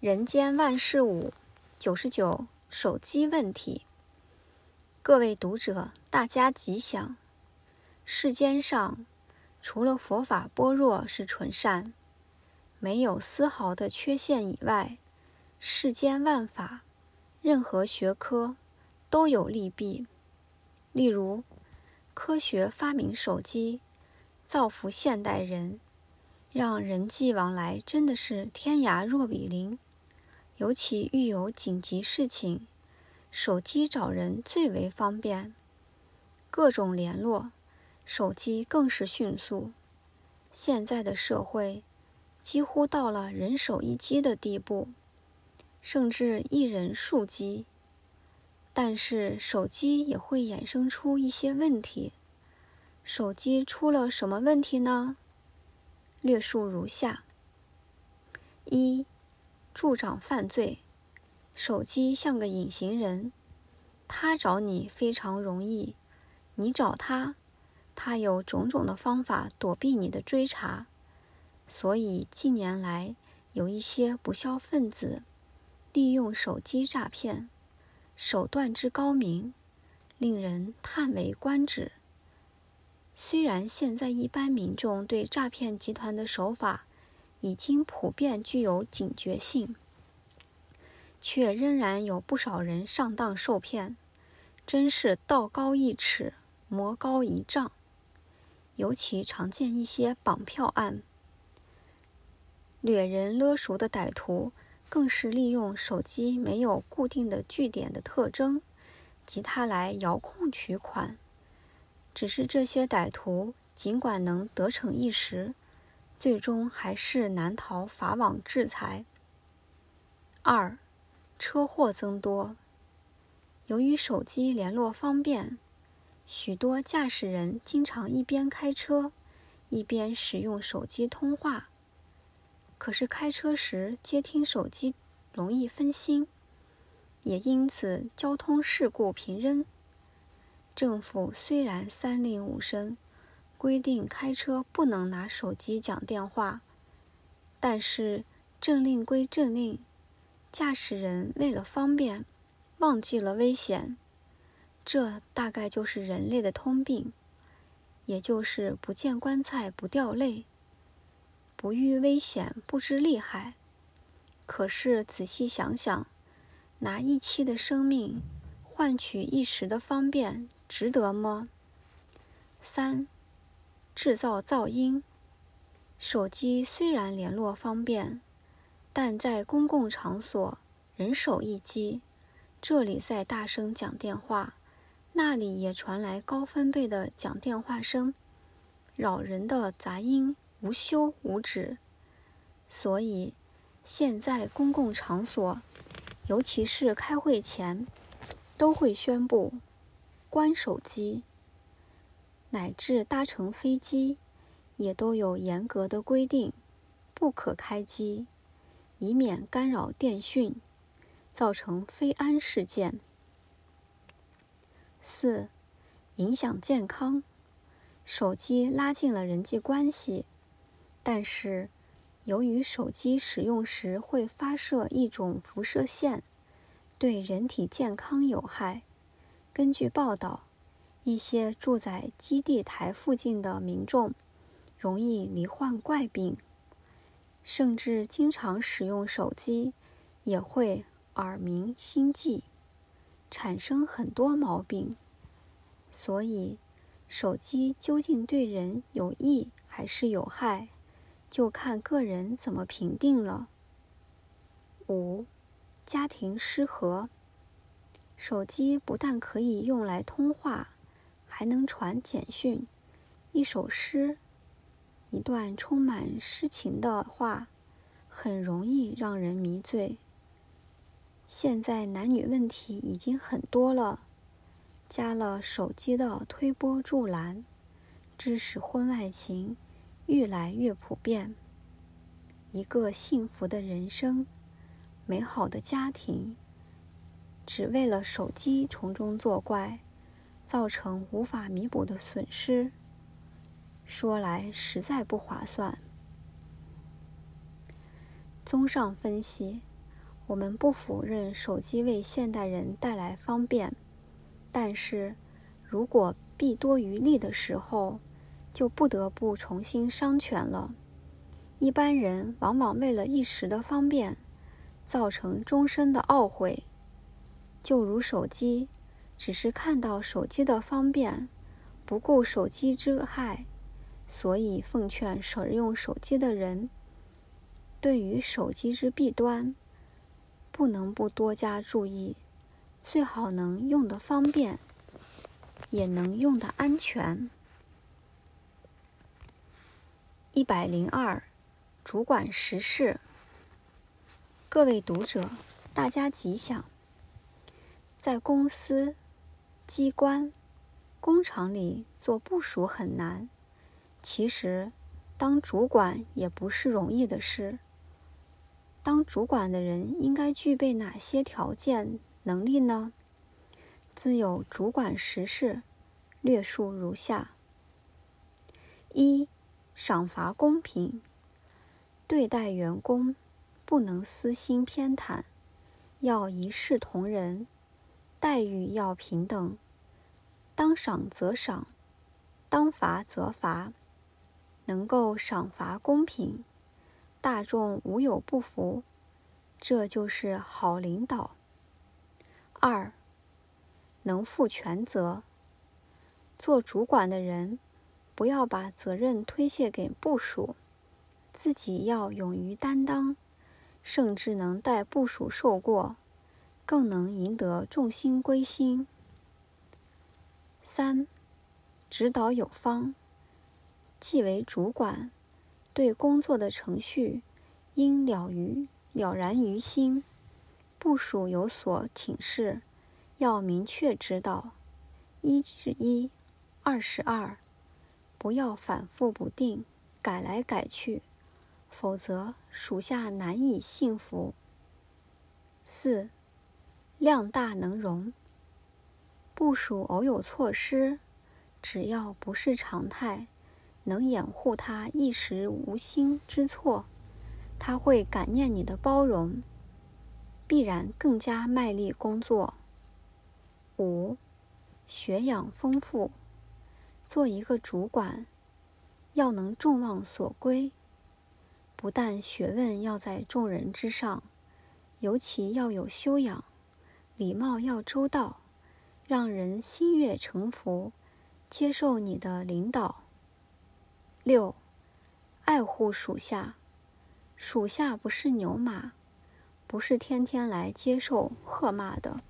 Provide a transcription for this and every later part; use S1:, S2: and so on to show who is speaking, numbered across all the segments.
S1: 人间万事五九十九手机问题。各位读者，大家吉祥。世间上，除了佛法般若是纯善，没有丝毫的缺陷以外，世间万法，任何学科都有利弊。例如，科学发明手机，造福现代人，让人际往来真的是天涯若比邻。尤其遇有紧急事情，手机找人最为方便。各种联络，手机更是迅速。现在的社会几乎到了人手一机的地步，甚至一人数机。但是手机也会衍生出一些问题。手机出了什么问题呢？略述如下：一。助长犯罪，手机像个隐形人，他找你非常容易，你找他，他有种种的方法躲避你的追查，所以近年来有一些不肖分子利用手机诈骗，手段之高明，令人叹为观止。虽然现在一般民众对诈骗集团的手法，已经普遍具有警觉性，却仍然有不少人上当受骗，真是道高一尺，魔高一丈。尤其常见一些绑票案，掠人勒赎的歹徒，更是利用手机没有固定的据点的特征，及他来遥控取款。只是这些歹徒尽管能得逞一时，最终还是难逃法网制裁。二，车祸增多。由于手机联络方便，许多驾驶人经常一边开车，一边使用手机通话。可是开车时接听手机容易分心，也因此交通事故频仍。政府虽然三令五申。规定开车不能拿手机讲电话，但是政令归政令，驾驶人为了方便，忘记了危险。这大概就是人类的通病，也就是不见棺材不掉泪，不遇危险不知厉害。可是仔细想想，拿一期的生命换取一时的方便，值得吗？三。制造噪音。手机虽然联络方便，但在公共场所人手一机，这里在大声讲电话，那里也传来高分贝的讲电话声，扰人的杂音无休无止。所以，现在公共场所，尤其是开会前，都会宣布关手机。乃至搭乘飞机，也都有严格的规定，不可开机，以免干扰电讯，造成飞安事件。四、影响健康。手机拉近了人际关系，但是由于手机使用时会发射一种辐射线，对人体健康有害。根据报道。一些住在基地台附近的民众容易罹患怪病，甚至经常使用手机也会耳鸣、心悸，产生很多毛病。所以，手机究竟对人有益还是有害，就看个人怎么评定了。五、家庭失和。手机不但可以用来通话。还能传简讯，一首诗，一段充满诗情的话，很容易让人迷醉。现在男女问题已经很多了，加了手机的推波助澜，致使婚外情愈来越普遍。一个幸福的人生，美好的家庭，只为了手机从中作怪。造成无法弥补的损失，说来实在不划算。综上分析，我们不否认手机为现代人带来方便，但是如果弊多于利的时候，就不得不重新商权了。一般人往往为了一时的方便，造成终身的懊悔。就如手机，只是看到手机的方便，不顾手机之害，所以奉劝使用手机的人，对于手机之弊端，不能不多加注意，最好能用得方便，也能用得安全。一百零二，主管时事。各位读者，大家吉祥。在公司、机关、工厂里做部署很难，其实当主管也不是容易的事。当主管的人应该具备哪些条件、能力呢？自有主管时事，略述如下：一、赏罚公平，对待员工不能私心偏袒，要一视同仁。待遇要平等，当赏则赏，当罚则罚，能够赏罚公平，大众无有不服，这就是好领导。二，能负全责。做主管的人，不要把责任推卸给部属，自己要勇于担当，甚至能代部属受过。更能赢得众心归心。三，指导有方。既为主管，对工作的程序应了于了然于心。部属有所请示，要明确指导，一是一，二是二，不要反复不定，改来改去，否则属下难以信服。四。量大能容，部属偶有错失，只要不是常态，能掩护他一时无心之错，他会感念你的包容，必然更加卖力工作。五，学养丰富，做一个主管，要能众望所归，不但学问要在众人之上，尤其要有修养。礼貌要周到，让人心悦诚服，接受你的领导。六，爱护属下，属下不是牛马，不是天天来接受喝骂的。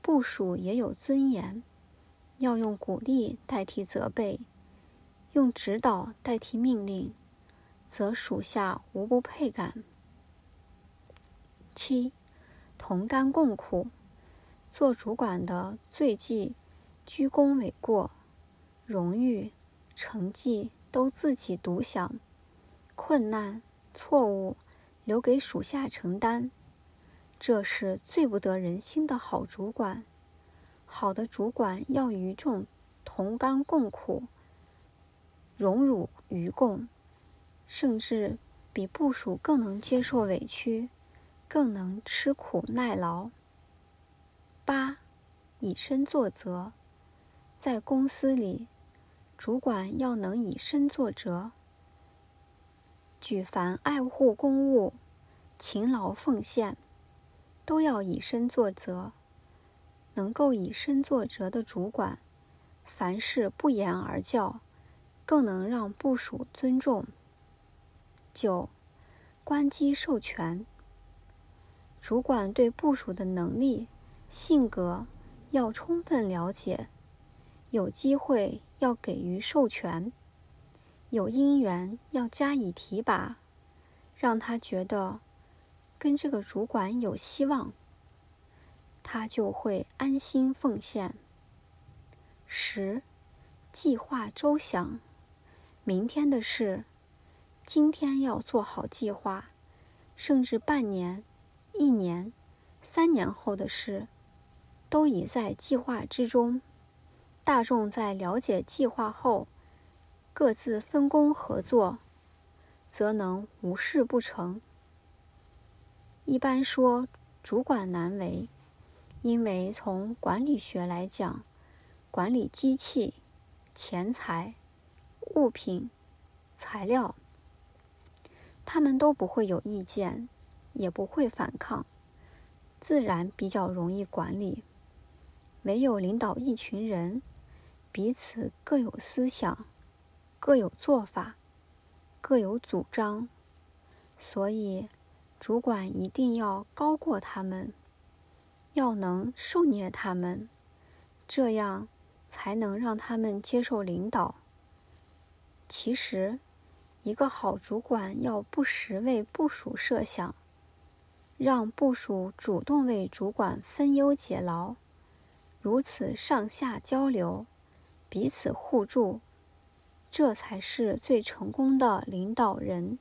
S1: 部属也有尊严，要用鼓励代替责备，用指导代替命令，则属下无不配感。七。同甘共苦，做主管的最忌居功诿过，荣誉、成绩都自己独享，困难、错误留给属下承担，这是最不得人心的好主管。好的主管要与众同甘共苦，荣辱与共，甚至比部属更能接受委屈。更能吃苦耐劳。八，以身作则，在公司里，主管要能以身作则，举凡爱护公务、勤劳奉献，都要以身作则。能够以身作则的主管，凡事不言而教，更能让部属尊重。九，关机授权。主管对部署的能力、性格要充分了解，有机会要给予授权，有因缘要加以提拔，让他觉得跟这个主管有希望，他就会安心奉献。十，计划周详，明天的事，今天要做好计划，甚至半年。一年、三年后的事，都已在计划之中。大众在了解计划后，各自分工合作，则能无事不成。一般说主管难为，因为从管理学来讲，管理机器、钱财、物品、材料，他们都不会有意见，也不会反抗，自然比较容易管理。唯有领导一群人，彼此各有思想，各有做法，各有主张，所以。主管一定要高过他们，要能受虐他们，这样才能让他们接受领导。其实，一个好主管要不时为部署设想，让部属主动为主管分忧解劳，如此上下交流，彼此互助，这才是最成功的领导人。